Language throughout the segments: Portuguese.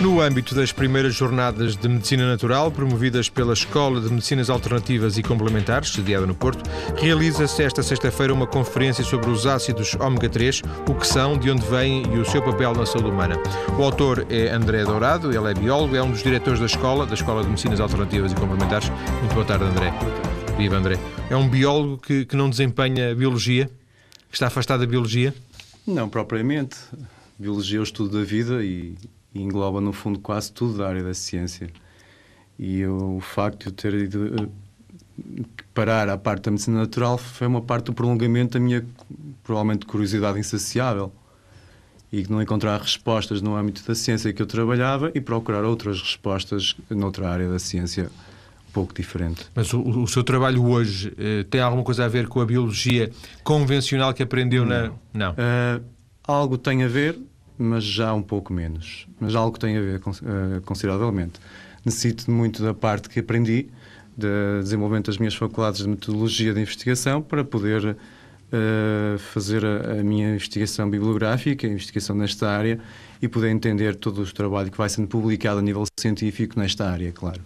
No âmbito das primeiras jornadas de Medicina Natural, promovidas pela Escola de Medicinas Alternativas e Complementares, sediada no Porto, realiza-se esta sexta-feira uma conferência sobre os ácidos ômega 3, o que são, de onde vêm e o seu papel na saúde humana. O autor é André Dourado, ele é biólogo, é um dos diretores da escola, da Escola de Medicinas Alternativas e Complementares. Muito boa tarde, André. Viva, André. É um biólogo que, que não desempenha biologia? Está afastado da biologia? Não, propriamente. Biologia é o estudo da vida e e engloba, no fundo, quase tudo da área da ciência. E eu, o facto de eu ter ido uh, parar à parte da medicina natural foi uma parte do prolongamento da minha, provavelmente, curiosidade insaciável. E não encontrar respostas no âmbito da ciência que eu trabalhava e procurar outras respostas noutra área da ciência um pouco diferente. Mas o, o seu trabalho hoje uh, tem alguma coisa a ver com a biologia convencional que aprendeu não. na. Não. Uh, algo tem a ver, mas já um pouco menos. Mas algo tem a ver uh, consideravelmente. Necessito muito da parte que aprendi, de desenvolvimento das minhas faculdades de metodologia de investigação, para poder uh, fazer a, a, minha investigação bibliográfica, a investigação nesta área, e poder entender todo o trabalho que vai sendo publicado a nível científico nesta área, claro.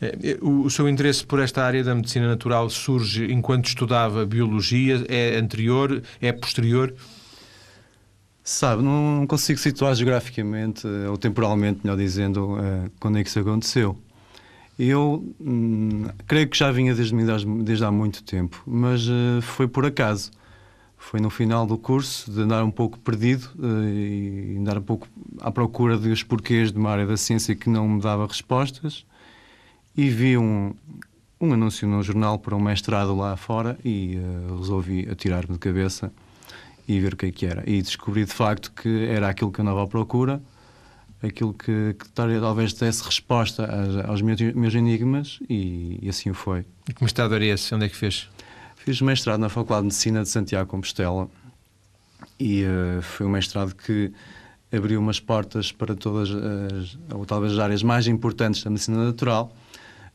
Eh, o seu interesse por esta área da medicina natural surge enquanto estudava biologia? É anterior? É posterior? Sabe, não consigo situar geograficamente eh, ou temporalmente, melhor dizendo, uh, quando é que isso aconteceu. Eu hum, creio que já vinha desde, desde há muito tempo, mas uh, foi por acaso. Foi no final do curso, de andar um pouco perdido uh, e andar um pouco à procura dos porquês de uma área da ciência que não me dava respostas, e vi um, um anúncio no jornal para um mestrado lá fora e resolvi atirar-me de cabeça e ver o que é que era. E descobri de facto que era aquilo que eu andava à procura, aquilo que, que talvez desse resposta aos, aos meus, meus, enigmas e, e, assim foi. E que mestrado era esse? Onde é que fez? Fiz mestrado na Faculdade de Medicina de Santiago Compostela e uh, foi um mestrado que abriu umas portas para todas as, ou talvez as áreas mais importantes da medicina natural.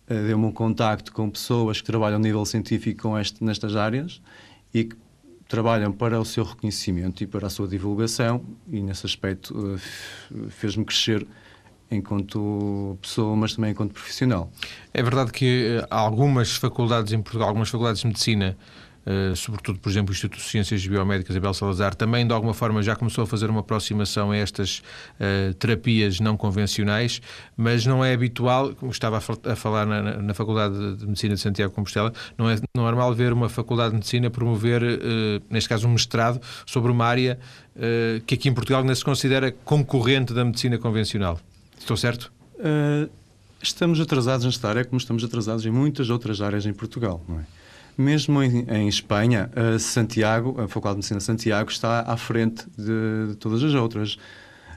Uh, Deu-me um contacto com pessoas que trabalham a nível científico com este, nestas áreas e que trabalham para o seu reconhecimento e para a sua divulgação, e nesse aspecto uh, fez-me crescer enquanto pessoa, mas também enquanto profissional. É verdade que há algumas faculdades em Portugal, algumas faculdades de medicina Uh, sobretudo, por exemplo, o Instituto de Ciências Biomédicas Abel Salazar, também de alguma forma já começou a fazer uma aproximação a estas uh, terapias não convencionais, mas não é habitual, como estava a, falar na, na, Faculdade de Medicina de Santiago de Compostela, não é normal ver uma Faculdade de Medicina promover, uh, neste caso, um mestrado sobre uma área que aqui em Portugal não se considera concorrente da medicina convencional. Estou certo? estamos atrasados nesta área como estamos atrasados em muitas outras áreas em Portugal, não é? Mesmo em, em Espanha, a Santiago, a Faculdade de Medicina de Santiago está à frente de, de todas as outras.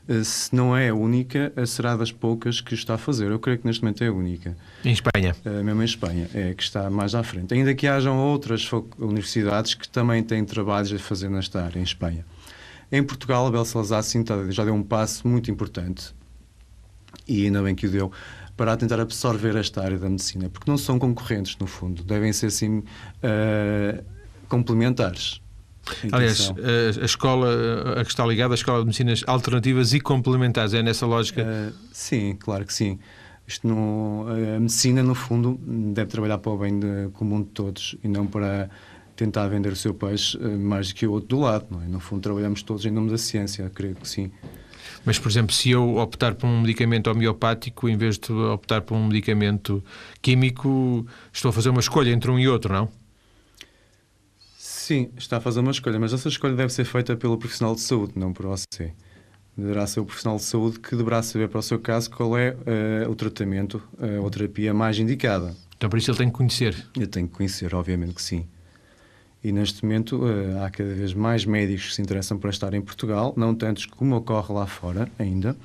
Eh, se não é a única, eh, será das poucas que está a fazer. Eu creio que neste momento é a única. Em Espanha? Mesmo em Espanha, é que está mais à frente. Ainda que hajam outras universidades que também têm trabalhos a fazer nesta área, em Espanha. Em Portugal, a Bel Salazar sim, tá, já deu um passo muito importante e ainda bem que o deu para tentar absorver esta área da medicina, porque não são concorrentes, no fundo, devem ser sim uh, complementares. Aliás, a, a, escola a que está ligada, a Escola de Medicinas Alternativas e Complementares, é nessa lógica? Uh, sim, claro que sim. Isto no, a medicina, no fundo, deve trabalhar para o bem de, comum de todos e não para tentar vender o seu peixe mais do que o outro do lado. Não é? No fundo, trabalhamos todos em nome da ciência, creio que sim. Mas, por exemplo, se eu optar por um medicamento homeopático em vez de optar por um medicamento químico, estou a fazer uma escolha entre um e outro, não? Sim, está a fazer uma escolha, mas essa escolha deve ser feita pelo profissional de saúde, não por você. Deverá ser o profissional de saúde que deverá saber para o seu caso qual é uh, o tratamento uh, ou terapia mais indicada. Então, por isso ele tem que conhecer? Eu tenho que conhecer, obviamente que sim. E neste momento uh, há cada vez mais médicos que se interessam por estar em Portugal, não tantos como ocorre lá fora ainda.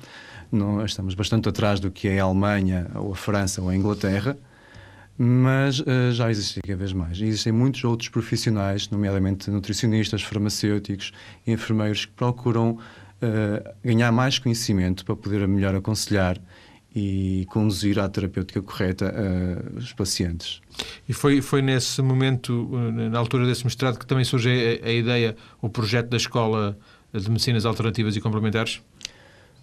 Não, estamos bastante atrás do que é a Alemanha, ou a França, ou a Inglaterra, mas uh, já existem cada vez mais. E existem muitos outros profissionais, nomeadamente nutricionistas, farmacêuticos, enfermeiros, que procuram uh, ganhar mais conhecimento para poder melhor aconselhar e conduzir à terapêutica correta uh, os pacientes. E foi, foi nesse momento, eh, na altura desse mestrado, que também surge a, a ideia, o projeto da Escola de Medicinas Alternativas e Complementares?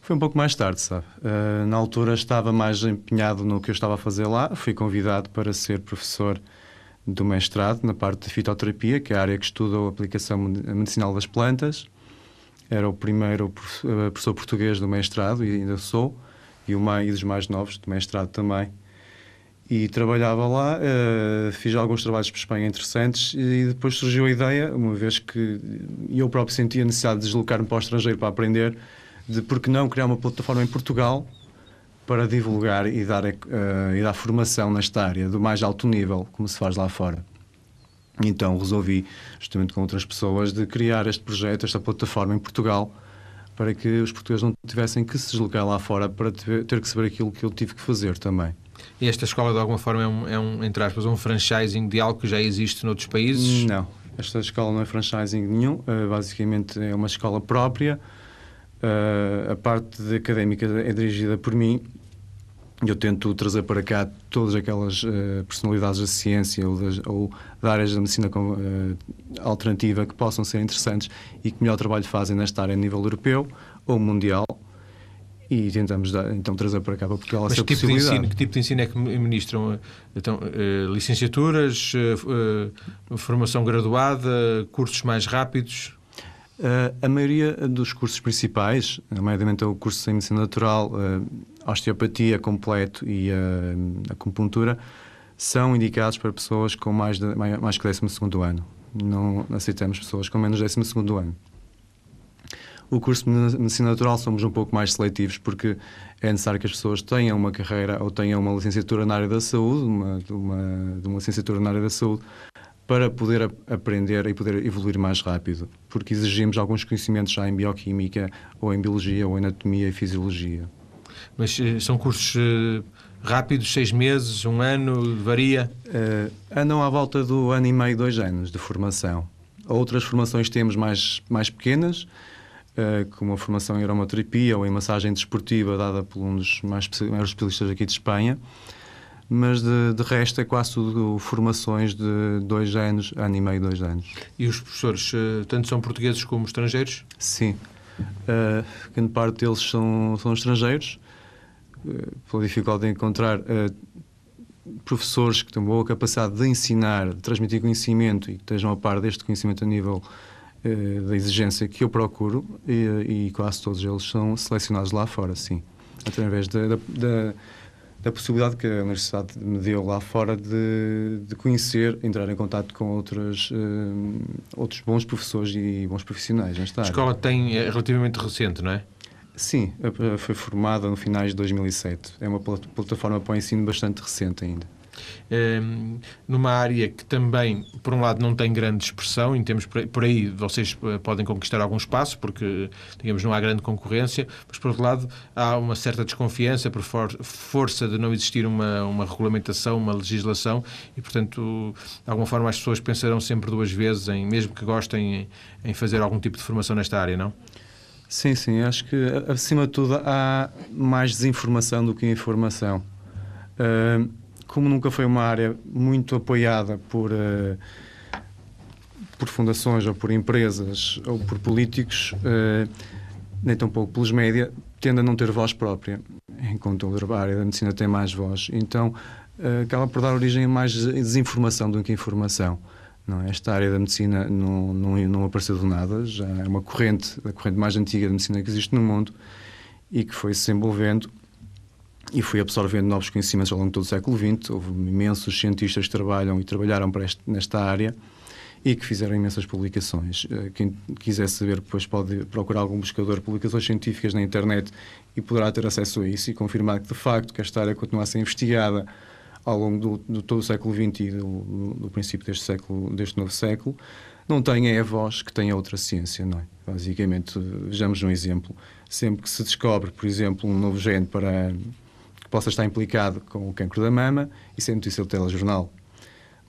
Foi um pouco mais tarde, sabe? Uh, na altura estava mais empenhado no que eu estava a fazer lá. Fui convidado para ser professor do mestrado na parte de fitoterapia, que é a área que estuda a aplicação medicinal das plantas. Era o primeiro professor português do mestrado, e ainda sou, e, mais, e dos mais novos do mestrado também. E trabalhava lá, uh, fiz alguns trabalhos para Espanha interessantes e depois surgiu a ideia, uma vez que eu próprio sentia a necessidade de deslocar-me para o estrangeiro para aprender, de por que não criar uma plataforma em Portugal para divulgar e dar, uh, e dar formação nesta área do mais alto nível, como se faz lá fora. Então resolvi, justamente com outras pessoas, de criar este projeto, esta plataforma em Portugal, para que os portugueses não tivessem que se deslocar lá fora para ter que saber aquilo que eu tive que fazer também. E esta escola, de alguma forma, é um, é um entre aspas, um franchising de algo que já existe noutros países? Não, esta escola não é franchising nenhum, uh, basicamente é uma escola própria. Uh, a parte académica é dirigida por mim eu tento trazer para cá todas aquelas uh, personalidades da ciência ou, das, ou de áreas da medicina com, uh, alternativa que possam ser interessantes e que melhor trabalho fazem nesta área a nível europeu ou mundial e tentamos dar, então trazer para cá para Portugal Mas essa que tipo possibilidade. De ensino, que tipo de ensino é que ministram? Então, uh, licenciaturas, formação graduada, cursos mais rápidos? A maioria dos cursos principais, nomeadamente o curso de Medicina Natural, uh, osteopatia completo e uh, a acupuntura, são indicados para pessoas com mais, de, mais, que 12 ano. Não aceitamos pessoas com menos 12 ano. O curso de Medicina Natural somos um pouco mais seletivos porque é necessário que as pessoas tenham uma carreira ou tenham uma licenciatura na área da saúde, uma, uma, uma licenciatura na área da saúde, para poder aprender e poder evoluir mais rápido, porque exigimos alguns conhecimentos já em bioquímica, ou em biologia, ou em anatomia e fisiologia. Mas eh, são cursos eh, rápidos, seis meses, um ano, varia? Uh, andam à volta do ano e meio, dois anos de formação. Outras formações temos mais, mais pequenas, uh, como a formação em aromaterapia ou em massagem desportiva, dada por um dos mais especialistas aqui de Espanha mas de, de, resto é quase tudo formações de dois anos, ano e meio, dois anos. E os professores, uh, tanto são portugueses como estrangeiros? Sim. Grande parte deles são, são estrangeiros, pela dificuldade de encontrar uh, professores que tenham boa capacidade de ensinar, de transmitir conhecimento e que estejam a par deste conhecimento a nível da exigência que eu procuro, e, e, quase todos eles são selecionados lá fora, sim, através da, da, da da possibilidade que a Universidade me deu lá fora de, de conhecer, entrar em contato com outros, uh, outros bons professores e bons profissionais nesta área. A escola tem, é relativamente recente, não é? Sim, foi formada no finais de 2007. É uma plataforma para o ensino bastante recente ainda. Ehm, numa área que também, por um lado, não tem grande expressão, em termos por aí vocês eh, podem conquistar algum espaço, porque, digamos, não há grande concorrência, mas, por outro lado, há uma certa desconfiança por for força de não existir uma, uma regulamentação, uma legislação, e, portanto, de alguma forma as pessoas pensarão sempre duas vezes, em, mesmo que gostem, em fazer algum tipo de formação nesta área, não? Sim, sim, acho que acima de tudo há mais desinformação do que informação. Uh, como nunca foi uma área muito apoiada por, uh, por fundações ou por empresas ou por políticos, uh, nem tampouco pelos média, tende a não ter voz própria, enquanto a área da medicina tem mais voz. Então, acaba por dar origem a mais desinformação do que informação. Não, é? esta área da medicina não, não, não apareceu do nada, já é uma corrente, a corrente mais antiga da medicina que existe no mundo e que foi se desenvolvendo e fui absorvendo novos conhecimentos ao longo de todo o século XX. Houve imensos cientistas que trabalham e trabalharam este, nesta área e que fizeram imensas publicações. Eh, quem quiser saber, depois pode procurar algum buscador de publicações científicas na internet e poderá ter acesso a isso e confirmar que, de facto, que esta área continua a ser investigada ao longo do, do todo o século XX e do, do, princípio deste século, deste novo século. Não tem é a voz que tem a outra ciência, não é? Basicamente, vejamos um exemplo. Sempre que se descobre, por exemplo, um novo gene para possa estar implicado com o cancro da mama, isso é notícia do telejornal.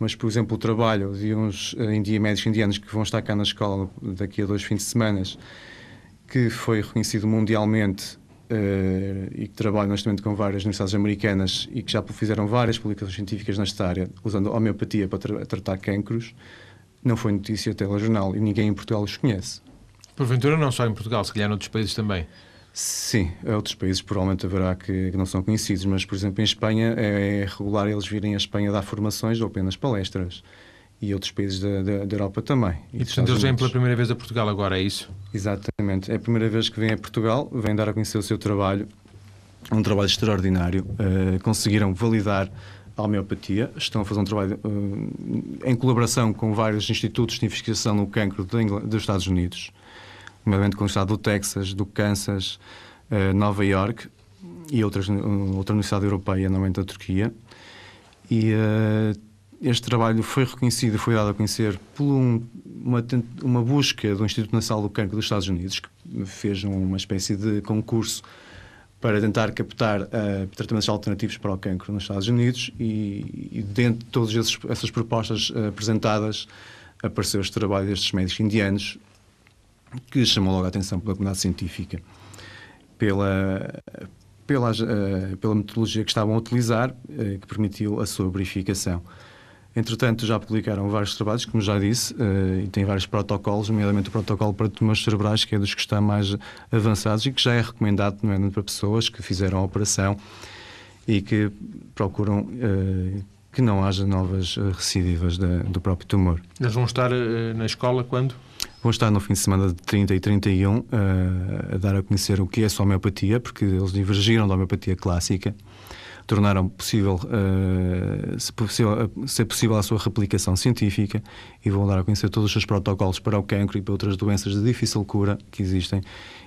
Mas, por exemplo, o trabalho de uns uh, médicos indianos que vão estar cá na escola daqui a dois fins de semana, que foi reconhecido mundialmente uh, e que trabalham neste momento com várias universidades americanas e que já fizeram várias publicações científicas nesta área, usando homeopatia para tra tratar cancros, não foi notícia telejornal e ninguém em Portugal os conhece. Porventura, não só em Portugal, se calhar noutros países também. Sim, outros países provavelmente haverá que, que, não são conhecidos, mas, por exemplo, em Espanha é, é regular eles virem a Espanha dar formações ou apenas palestras. E outros países da, da, da Europa também. E, e portanto, eles vêm pela primeira vez a Portugal agora, é isso? Exatamente. É a primeira vez que vêm a Portugal, vêm dar a conhecer o seu trabalho, um trabalho extraordinário. Uh, conseguiram validar a homeopatia, estão a fazer um trabalho uh, em colaboração com vários institutos de investigação no cancro dos Estados Unidos nomeadamente com o estado do Texas, do Kansas, uh, Nova York e outras, outra universidade europeia, normalmente da Turquia. E este trabalho foi reconhecido, foi dado a conhecer por um, uma, uma busca do Instituto Nacional do Cancro dos Estados Unidos, que fez uma espécie de concurso para tentar captar uh, tratamentos alternativos para o cancro nos Estados Unidos e, e dentro de todas essas propostas uh, apresentadas apareceu este trabalho destes médicos indianos que chamou logo a atenção pela comunidade científica, pela, pela, uh, pela metodologia que estavam a utilizar, que permitiu a sua verificação. Entretanto, já publicaram vários trabalhos, como já disse, uh, e tem vários protocolos, nomeadamente o protocolo para tumores cerebrais, que é dos que está mais avançados e que já é recomendado, nomeadamente para pessoas que fizeram a operação e que procuram uh, que não haja novas recidivas da, do próprio tumor. Eles vão estar na escola quando? Vão estar no fim de semana de 30 e 31 uh, eh, a dar a conhecer o que é a homeopatia, porque eles divergiram da homeopatia clássica, tornaram possível, uh, se possível, ser possível a sua replicação científica e vão dar a conhecer todos os seus protocolos para o cancro e para outras doenças de difícil cura que existem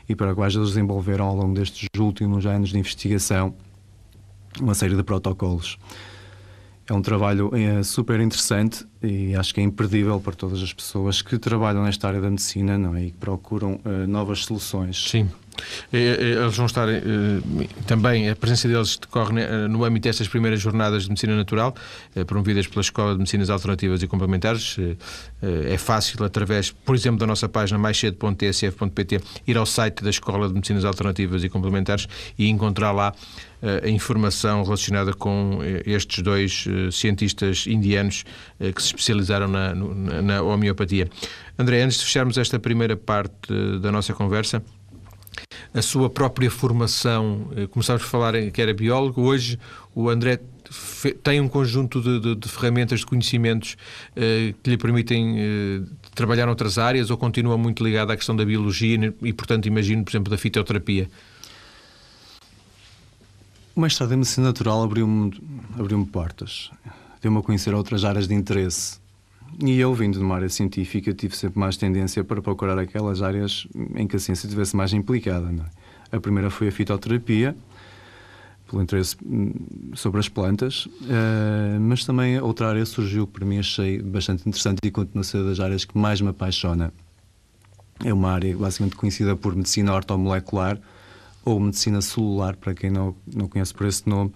e para quais eles desenvolveram ao longo destes últimos anos de investigação uma série de protocolos. É um trabalho é, super interessante e acho que é imperdível para todas as pessoas que trabalham nesta área da medicina não é? e que procuram uh, novas soluções. Sim. Eles vão estar eh, também, a presença deles decorre no âmbito destas primeiras jornadas de medicina natural, promovidas pela Escola de Medicinas Alternativas e Complementares. É fácil, através, por exemplo, da nossa página maiscedo.tsf.pt, ir ao site da Escola de Medicinas Alternativas e Complementares e encontrar lá a informação relacionada com eh, estes dois eh, cientistas indianos eh, que se especializaram na, na homeopatia. André, antes de fecharmos esta primeira parte da nossa conversa, a sua própria formação, começámos por falar que era biólogo, hoje o André tem um conjunto de, de, de ferramentas, de conhecimentos que lhe permitem trabalhar noutras áreas ou continua muito ligado à questão da biologia e, portanto, imagino, por exemplo, da fitoterapia? O mestrado em Medicina Natural abriu-me abriu portas, deu-me a conhecer outras áreas de interesse. E eu, vindo de uma área científica, tive sempre mais tendência para procurar aquelas áreas em que a ciência estivesse mais implicada. É? A primeira foi a fitoterapia, pelo interesse hum, sobre as plantas, uh, mas também outra área surgiu que para mim achei bastante interessante e continua a ser das áreas que mais me apaixona. É uma área basicamente conhecida por medicina ortomolecular, ou medicina celular, para quem não, não conhece por esse nome,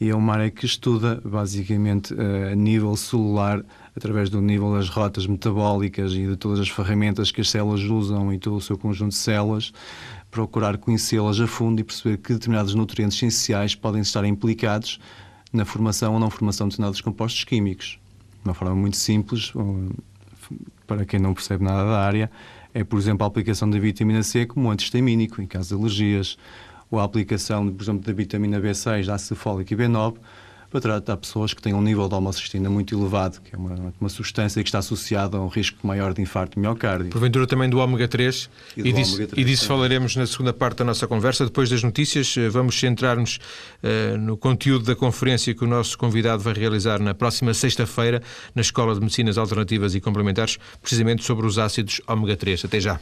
e é uma área que estuda basicamente eh, a nível celular, através do nível das rotas metabólicas e de todas as ferramentas que as células usam e todo o seu conjunto de células, procurar conhecê-las a fundo e perceber que determinados nutrientes essenciais podem estar implicados na formação ou não formação de determinados compostos químicos. De uma forma muito simples, para quem não percebe nada da área, é, por exemplo, a aplicação da vitamina C como antihistamínico em caso de alergias, ou a aplicação, por exemplo, da vitamina B6, ácido fólico e B9 para tratar pessoas que têm um nível de homocisteína muito elevado, que é uma, uma substância que está associada a um risco maior de infarto de miocárdio. Porventura também do ômega 3 e, e, disso, ômega 3, e disso falaremos na segunda parte da nossa conversa. Depois das notícias, eh, vamos centrar-nos uh, no conteúdo da conferência que o nosso convidado vai realizar na próxima sexta-feira na Escola de Medicinas Alternativas e Complementares, precisamente sobre os ácidos ômega 3. Até já.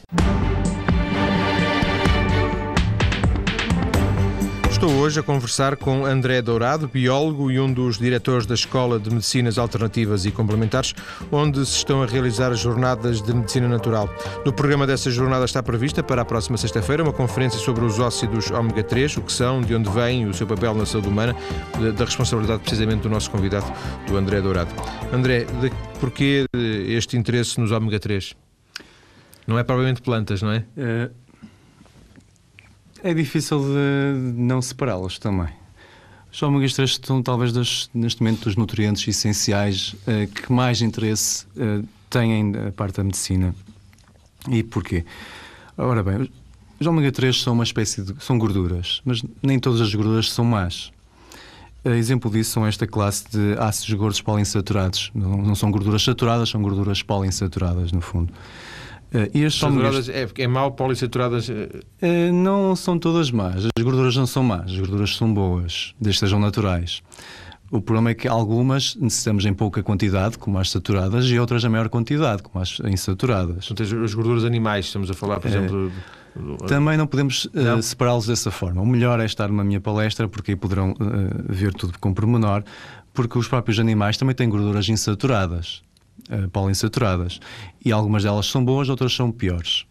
Estou hoje a conversar com André Dourado, biólogo e um dos diretores da Escola de Medicinas Alternativas e Complementares, onde se estão a realizar jornadas de medicina natural. No programa dessa jornada está prevista para a próxima sexta-feira uma conferência sobre os óxidos ômega 3, o que são, de onde vêm e o seu papel na saúde humana, da responsabilidade precisamente do nosso convidado, do André Dourado. André, de, porquê este interesse nos ômega 3? Não é provavelmente plantas, não é? é é difícil de não separá-los também. Os ômegas 3 são talvez dos, neste momento dos nutrientes essenciais uh, que mais interesse uh, têm da parte da medicina. E porquê? Ora bem, os ômega 3 são uma espécie de. são gorduras, mas nem todas as gorduras são más. Exemplo disso são esta classe de ácidos gordos poliinsaturados. Não, não são gorduras saturadas, são gorduras poliinsaturadas, no fundo. Uh, e saturadas é, é mau, polissaturadas? Uh, não são todas más. As gorduras não são más, as gorduras são boas, desde que sejam naturais. O problema é que algumas necessitamos em pouca quantidade, como as saturadas, e outras em maior quantidade, como as insaturadas. Então, as gorduras animais, estamos a falar, por é, exemplo. Também não podemos uh, separá-los dessa forma. O melhor é estar na minha palestra, porque aí poderão uh, ver tudo com pormenor, porque os próprios animais também têm gorduras insaturadas, uh, poliinsaturadas. E algumas delas são boas, outras são piores.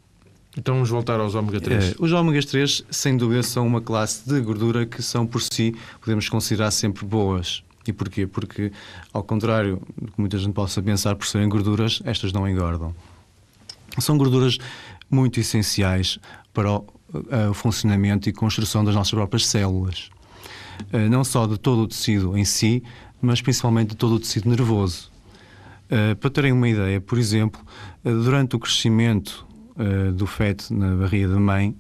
Então vamos voltar aos ômega 3. os ômegas 3, sem dúvida, são uma classe de gordura que são por si, podemos considerar sempre boas. E porquê? Porque, ao contrário do que muita gente possa pensar por serem gorduras, estas não engordam. São gorduras muito essenciais para o, uh, o funcionamento e construção das nossas próprias células. Uh, não só de todo o tecido em si, mas principalmente de todo o tecido nervoso. Uh, para terem uma ideia, por exemplo, durante o crescimento do feto na barriga da mãe,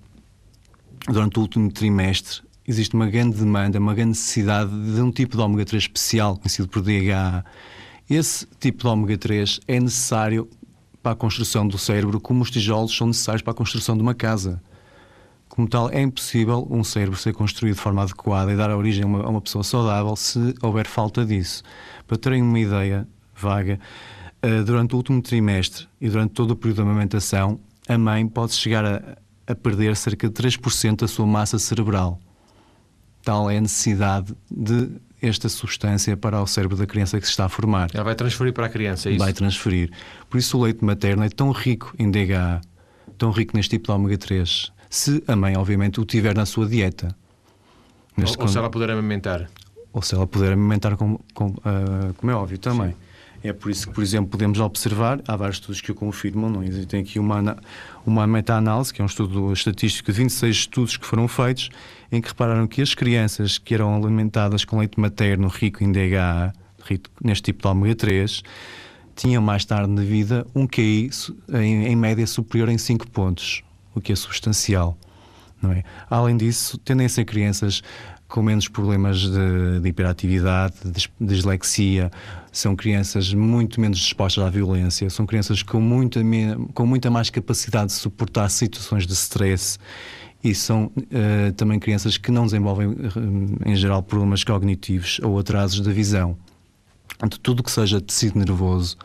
durante o último trimestre, existe uma grande demanda, uma grande necessidade de um tipo de ômega 3 especial, conhecido por DHA. Esse tipo de ômega 3 é necessário para a construção do cérebro, como os tijolos são necessários para a construção de uma casa. Como tal, é impossível um cérebro ser construído de forma adequada e dar origem a uma, a uma pessoa saudável se houver falta disso. Para terem uma ideia vaga, uh, durante o último trimestre e durante todo o período de amamentação, a mãe pode chegar a, a perder cerca de 3% da sua massa cerebral tal é a necessidade de esta substância para o cérebro da criança que se está a formar. Ela vai transferir para a criança, é isso? Vai transferir. Por isso o leite materno é tão rico em DHA, tão rico neste tipo de ômega 3, se a mãe, obviamente, o tiver na sua dieta. Ou, ou se ela puder amamentar. Ou se ela puder amamentar, como, como, uh, como é óbvio também. Sim. É por isso que, por exemplo, podemos observar, há vários estudos que o confirmam, não existem aqui uma, uma meta-análise, que é um estudo estatístico de 26 estudos que foram feitos, em que repararam que as crianças que eram alimentadas com leite materno rico em DHA, rico neste tipo de ômega 3, tinham mais tarde na vida um QI em, em média superior em 5 pontos, o que é substancial. É? Além disso, tendem a ser crianças com menos problemas de, de hiperatividade, de dislexia, são crianças muito menos dispostas à violência, são crianças com muita, com muita mais capacidade de suportar situações de stress e são uh, também crianças que não desenvolvem, uh, em geral, problemas cognitivos ou atrasos da visão. Portanto, tudo que seja tecido nervoso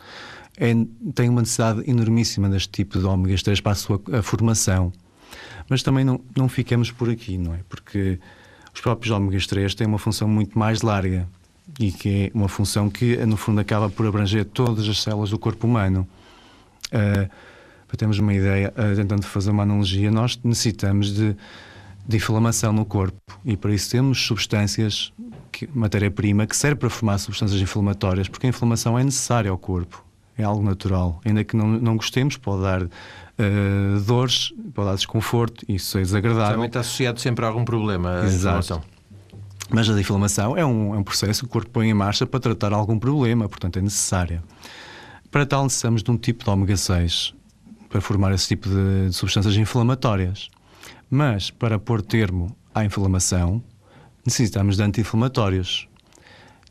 é, tem uma necessidade enormíssima deste tipo de ômegas 3 para a sua a formação. Mas também não, não ficamos por aqui, não é? Porque os próprios ômegas 3 têm uma função muito mais larga e que é uma função que, no fundo, acaba por abranger todas as células do corpo humano. Uh, para termos uma ideia, uh, tentando fazer uma analogia, nós necessitamos de, de inflamação no corpo e para isso temos substâncias, matéria-prima, que serve para formar substâncias inflamatórias, porque a inflamação é necessária ao corpo, é algo natural. Ainda que não, não gostemos, pode dar uh, dores, pode dar desconforto, isso é desagradável. Também está associado sempre a algum problema a Exato. Mas a inflamação é um, é um processo que o corpo põe em marcha para tratar algum problema, portanto é necessária. Para tal, necessitamos de um tipo de ômega 6 para formar esse tipo de, de substâncias inflamatórias. Mas para pôr termo à inflamação, necessitamos de anti-inflamatórios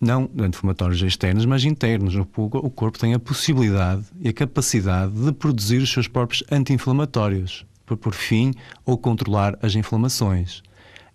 não anti-inflamatórios externos, mas internos. O corpo tem a possibilidade e a capacidade de produzir os seus próprios anti-inflamatórios para pôr fim ou controlar as inflamações.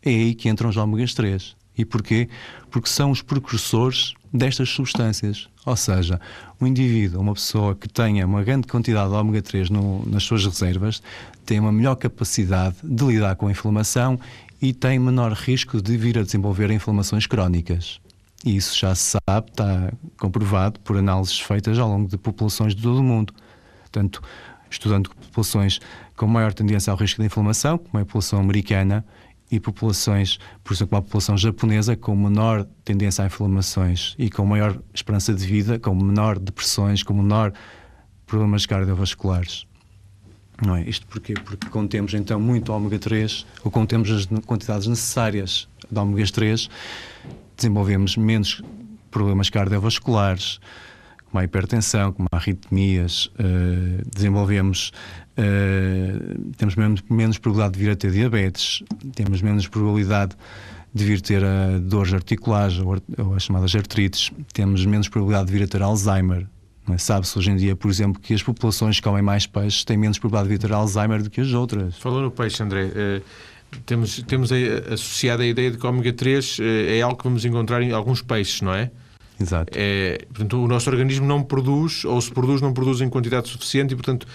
É aí que entram os ômegas 3. E porquê? Porque são os precursores destas substâncias. Ou seja, um indivíduo, uma pessoa que tenha uma grande quantidade de ômega 3 no, nas suas reservas, tem uma melhor capacidade de lidar com a inflamação e tem menor risco de vir a desenvolver inflamações crónicas. E isso já se sabe, está comprovado por análises feitas ao longo de populações de todo o mundo. Portanto, estudando populações com maior tendência ao risco de inflamação, como é a população americana, e populações, por exemplo, a população japonesa, com menor tendência a inflamações e com maior esperança de vida, com menor depressões, com menor problemas cardiovasculares. Não é? Isto porquê? Porque contemos então muito ômega 3, ou contemos as quantidades necessárias de ômega 3 desenvolvemos menos problemas cardiovasculares, como a hipertensão, como a arritmias, uh, desenvolvemos, uh, temos menos, menos probabilidade de vir a ter diabetes, temos menos probabilidade de vir ter a dores articulares ou, ou as chamadas artrites, temos menos probabilidade de vir a ter Alzheimer. É? Sabe-se hoje em dia, por exemplo, que as populações que comem mais peixes têm menos probabilidade de ter Alzheimer do que as outras. Falou no peixe, André. Uh, temos, temos associada a ideia de que o ômega 3 é algo que vamos encontrar em alguns peixes, não é? Exato. É, portanto, o nosso organismo não produz, ou se produz, não produz em quantidade suficiente e, portanto,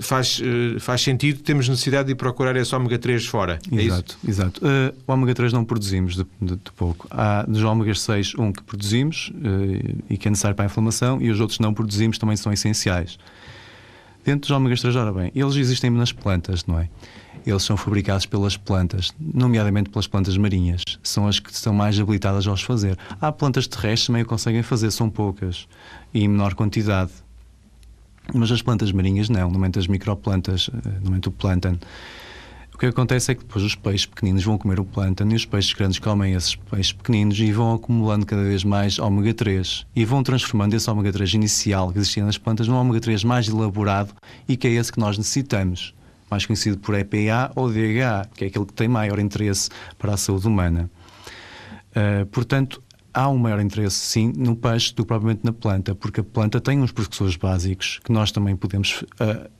faz, eh, faz sentido, temos necessidade de procurar esse ômega 3 fora. É exato, é exato. Uh, o ômega 3 não produzimos de, de, de, pouco. Há dos ômegas 6 um que produzimos uh, e que é necessário para a inflamação e os outros não produzimos também são essenciais. Dentro dos ômegas 3, ora bem, eles existem nas plantas, não é? eles são fabricados pelas plantas, nomeadamente pelas plantas marinhas. São as que estão mais habilitadas a os fazer. Há plantas terrestres também o conseguem fazer, são poucas e em menor quantidade. Mas as plantas marinhas não, nomeadamente as microplantas, eh, nomeadamente o plântano. O que acontece é que depois os peixes pequeninos vão comer o plântano e os peixes grandes comem esses peixes pequeninos e vão acumulando cada vez mais ômega 3 e vão transformando esse ômega 3 inicial que existia nas plantas num ômega 3 mais elaborado e que é esse que nós necessitamos mais conhecido por EPA ou DHA, que é aquele que tem maior interesse para a saúde humana. Uh, portanto, há um maior interesse, sim, no peixe do que propriamente na planta, porque a planta tem uns precursores básicos que nós também podemos uh,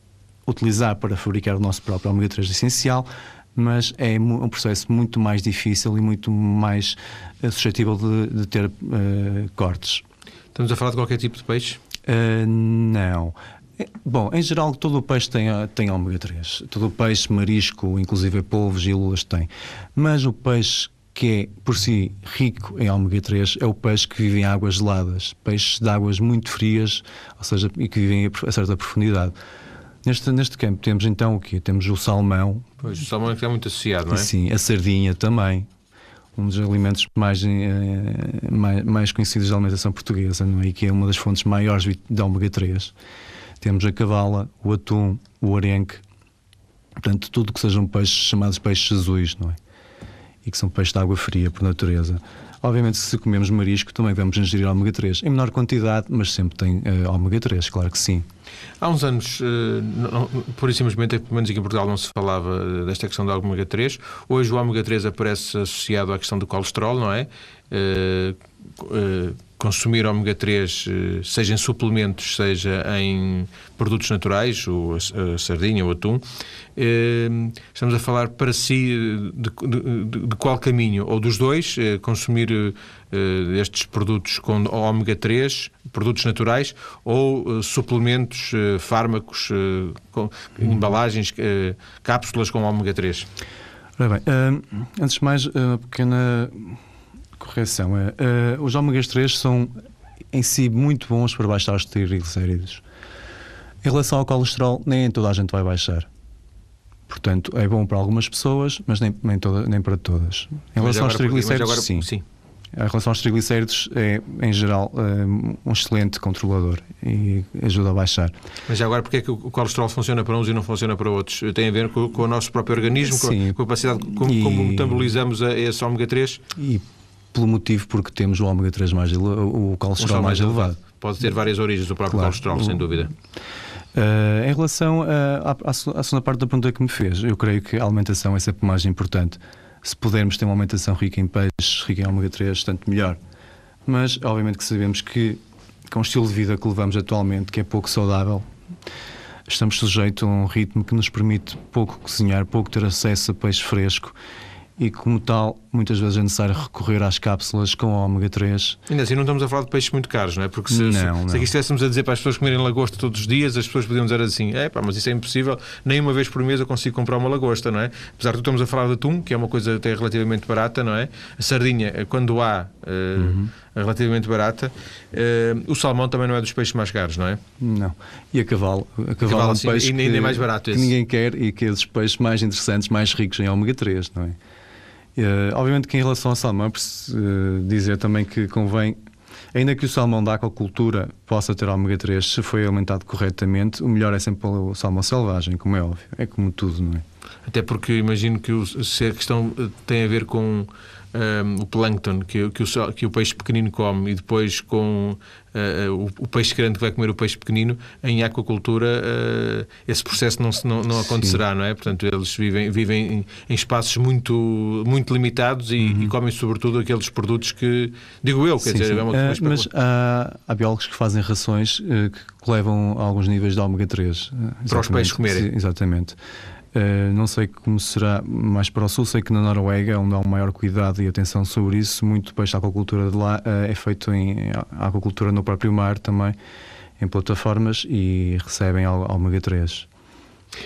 utilizar para fabricar o nosso próprio ômega 3 essencial, mas é um processo muito mais difícil e muito mais uh, suscetível de, de ter uh, cortes. Estamos a falar de qualquer tipo de peixe? Uh, não. Bom, em geral, todo o peixe tem, tem ômega 3. Todo o peixe, marisco, inclusive polvos e lulas tem. Mas o peixe que é, por si, rico em ômega 3 é o peixe que vive em águas geladas. Peixes de águas muito frias, ou seja, e que vivem a certa profundidade. Neste, neste campo temos então o quê? Temos o salmão. Pois, o salmão é que é muito associado, não é? Sim, a sardinha também. Um dos alimentos mais, eh, mais, mais conhecidos da alimentação portuguesa, não é? E que é uma das fontes maiores de ômega 3. Temos a cavala, o atum, o arenque, portanto, tudo que sejam peixes chamados peixes azuis, não é? E que são peixes de água fria, por natureza. Obviamente, se comemos marisco, também vamos ingerir ômega 3. Em menor quantidade, mas sempre tem uh, ômega 3, claro que sim. Há uns anos, uh, não, por e simplesmente, pelo menos aqui em Portugal, não se falava eh, desta questão do ômega 3. Hoje o ômega 3 aparece associado à questão do colesterol, não é? Uh, uh, consumir ômega 3, eh, seja em suplementos, seja em produtos naturais, o, a, sardinha, o atum, eh, estamos a falar para si de, de, de qual caminho, ou dos dois, eh, consumir estes produtos com ômega 3, produtos naturais, ou suplementos, fármacos, com, embalagens, cápsulas com ômega 3? Ora bem, antes de mais, uma pequena correção é, uh, os ômegas 3 são em si muito bons para baixar os triglicéridos. Em relação ao colesterol, nem toda a gente vai baixar. Portanto, é bom para algumas pessoas, mas nem, nem, toda, nem para todas. Em relação aos triglicéridos, agora, sim. sim. Em relação aos triglicéridos, é, em geral, um, um excelente controlador e ajuda a baixar. Mas agora, porque é que o colesterol funciona para uns e não funciona para outros? Tem a ver com, com o nosso próprio organismo, Sim. com a capacidade, como, e... como metabolizamos a, esse ômega 3? E pelo motivo porque temos o ômega 3 mais o colesterol o mais, elevado. Pode ter várias origens o próprio claro. colesterol, sem dúvida. Uh, em relação à, à, segunda parte da pergunta que me fez, eu creio que a alimentação é sempre mais importante. Se pudermos ter uma alimentação rica em peixes, rica em ômega 3, tanto melhor. Mas, obviamente, que sabemos que com o estilo de vida que levamos atualmente, que é pouco saudável, estamos sujeitos a um ritmo que nos permite pouco cozinhar, pouco ter acesso a peixe fresco e, como tal, muitas vezes é necessário recorrer às cápsulas com ômega 3. Ainda assim, não estamos a falar de peixes muito caros, não é? Porque se, não, se, não. se aqui estivéssemos a dizer para as pessoas comerem lagosta todos os dias, as pessoas podiam dizer assim: é pá, mas isso é impossível, nem uma vez por mês eu consigo comprar uma lagosta, não é? Apesar de estamos a falar de atum, que é uma coisa até relativamente barata, não é? A sardinha, eh, quando há. Uh, uhum. Relativamente barata. Uh, o salmão também não é dos peixes mais caros, não é? Não. E a cavalo? A cavalo, a cavalo é um sim, peixe ainda, que, mais barato que ninguém quer e que é dos peixes mais interessantes, mais ricos em ômega 3, não é? Uh, obviamente que em relação ao salmão, uh, dizer também que convém, ainda que o salmão da aquacultura possa ter ômega 3, se foi alimentado corretamente, o melhor é sempre o salmão selvagem, como é óbvio. É como tudo, não é? Até porque imagino que o, se a questão eh, tem a ver com um, o plâncton que, que, o, que o peixe pequenino come e depois com uh, o, o, peixe grande que vai comer o peixe pequenino, em aquacultura uh, esse processo não, não, não acontecerá, Sim. não é? Portanto, eles vivem, vivem em, em espaços muito, muito limitados e, uhum. e, comem sobretudo aqueles produtos que, digo eu, quer sim, dizer, sim. é uma uh, Mas há, há, biólogos que fazem rações que levam a alguns níveis de ômega 3. Para os peixes comerem. exatamente. Uh, não sei como será mais para o sul, sei que na Noruega, onde há um maior cuidado e atenção sobre isso, muito peixe da aquacultura de lá uh, é feito em aquacultura no próprio mar também, em plataformas e recebem ômega 3.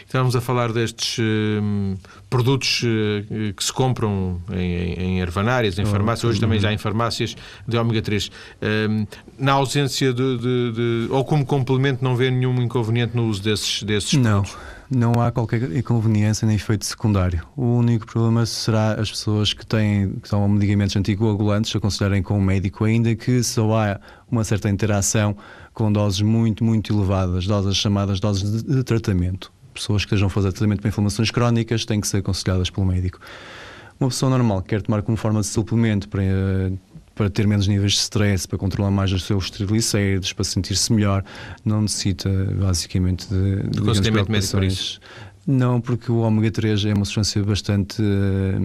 Estamos a falar destes uh, produtos uh, que se compram em, em ervanárias, em oh, farmácias, hoje também já em farmácias de ômega 3. Uh, na ausência de, de, de, ou como complemento, não vê nenhum inconveniente no uso desses, desses não. produtos? Não há qualquer inconveniência nem efeito secundário. O único problema será as pessoas que têm que tomam medicamentos anticoagulantes aconselharem com o médico, ainda que só há uma certa interação com doses muito, muito elevadas, doses chamadas doses de, de tratamento. Pessoas que estejam a fazer tratamento para inflamações crónicas têm que ser aconselhadas pelo médico. Uma pessoa normal que quer tomar como forma de suplemento para para ter menos níveis de stress, para controlar mais os seus triglicéridos, para sentir-se melhor, não necessita basicamente de, de aconselhamento médico por isso. Não, porque o ômega 3 é uma substância bastante, eh,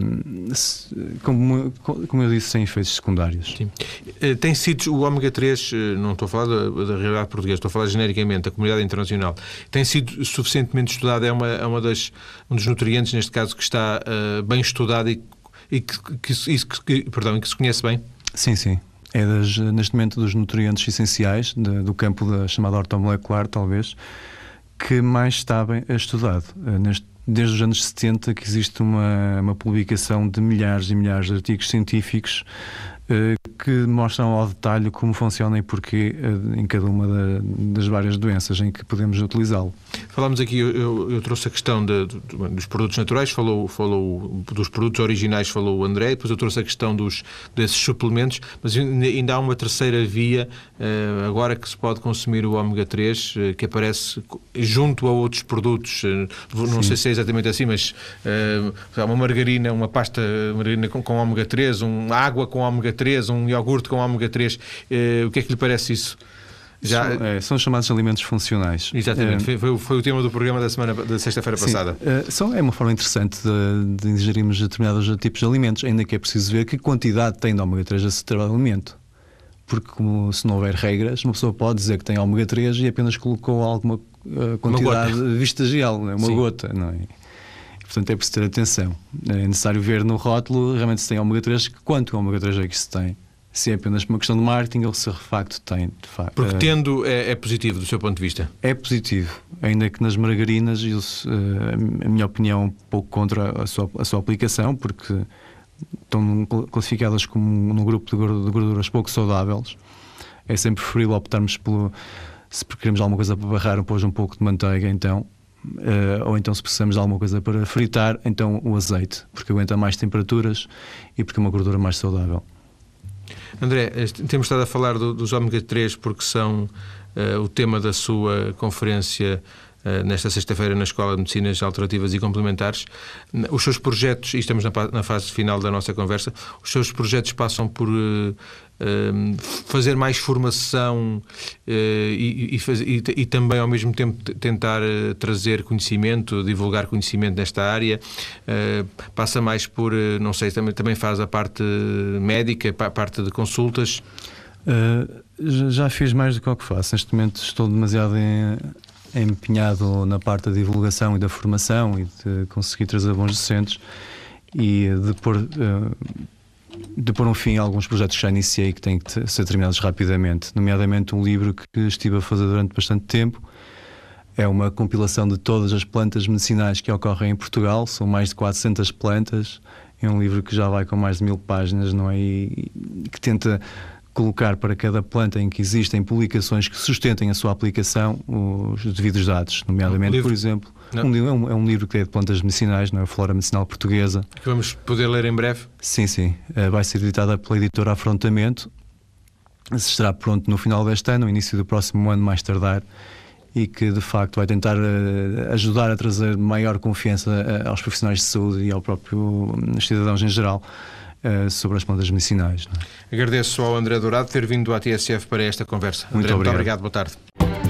como, como eu disse, sem efeitos secundários. Sim. Eh, tem sido o ômega 3, eh, não estou a falar da, da, realidade portuguesa, estou a falar genericamente da comunidade internacional, tem sido suficientemente estudado, é, uma, é uma das, um dos nutrientes, neste caso, que está uh, bem estudado e, e que, que, que, que, perdão, que se conhece bem? Sim, sim. É das, neste momento dos nutrientes essenciais de, do campo da chamada ortomolecular, talvez, que mais está bem estudado. Eh, neste, desde os anos 70 que existe uma, uma publicação de milhares e milhares de artigos científicos que mostram ao detalhe como funciona e porquê eh, em cada uma das várias doenças em que podemos utilizá-lo. Falámos aqui, eu, eu, trouxe a questão de, dos produtos naturais, falou, falou dos produtos originais, falou o André, depois eu trouxe a questão dos, desses suplementos, mas ainda há uma terceira via, eh, agora que se pode consumir o ômega 3, que aparece junto a outros produtos, não Sim. sei se é exatamente assim, mas uma margarina, uma pasta margarina com, com ômega 3, uma água com ômega 3, 3, um iogurte com ômega 3. Uh, o que é que lhe parece isso? Já... São, é, são chamados alimentos funcionais. Exatamente, é, foi, foi, o tema do programa da semana da sexta-feira passada. É, são, é uma forma interessante de, de ingerirmos determinados tipos de alimentos, ainda que é preciso ver que quantidade tem de ômega 3 a determinado alimento. Porque, como, se não houver regras, uma pessoa pode dizer que tem ômega 3 e apenas colocou alguma uh, quantidade vestigial, uma Sim. gota, não é? Portanto, é preciso ter atenção. É necessário ver no rótulo realmente se tem ômega 3, quanto ômega 3 é que se tem. Se é apenas uma questão de marketing ou se de facto tem. De facto. Porque tendo é, é, positivo do seu ponto de vista? É positivo. Ainda que nas margarinas, eu, eh, a minha opinião é um pouco contra a sua, a sua aplicação, porque estão classificadas como num grupo de gorduras pouco saudáveis. É sempre preferível optarmos pelo. Se queremos alguma coisa para barrar, pôs um pouco de manteiga, então Uh, ou então se precisamos de alguma coisa para fritar, então o azeite, porque aguenta mais temperaturas e porque é uma gordura mais saudável. André, temos estado a falar do, dos ômega 3 porque são uh, o tema da sua conferência nesta sexta-feira na Escola de Medicinas Alternativas e Complementares. Os seus projetos, e estamos na, fase final da nossa conversa, os seus projetos passam por Ehm, fazer mais formação eh, e, e, e, também ao mesmo tempo tentar eh, trazer conhecimento, divulgar conhecimento nesta área. Eh, passa mais por, não sei, também, também faz a parte médica, a parte de consultas. Uh, já fiz mais do que o que faço. Neste momento estou demasiado em, empenhado na parte da divulgação e da formação e de conseguir trazer bons docentes e de pôr uh, de pôr um fim a alguns projetos que já iniciei e que têm que ser terminados rapidamente, nomeadamente um livro que estive a fazer durante bastante tempo. É uma compilação de todas as plantas medicinais que ocorrem em Portugal, são mais de 400 plantas. É um livro que já vai com mais de mil páginas, não é? E que tenta colocar para cada planta em que existem publicações que sustentem a sua aplicação os devidos dados, nomeadamente, por exemplo, um, é, um, é, um, livro que é de plantas medicinais, não é? Flora Medicinal Portuguesa. Que vamos poder ler em breve? Sim, sim. Uh, vai ser editada pela editora Afrontamento. Estará pronto no final deste ano, no início do próximo ano, mais tardar. E que de facto vai tentar uh, ajudar a trazer maior confiança uh, aos profissionais de saúde e ao próprio cidadãos em geral uh, sobre as plantas medicinais. É? Agradeço ao André Dourado ter vindo à TSF para esta conversa. Muito André, obrigado. muito obrigado. Boa tarde.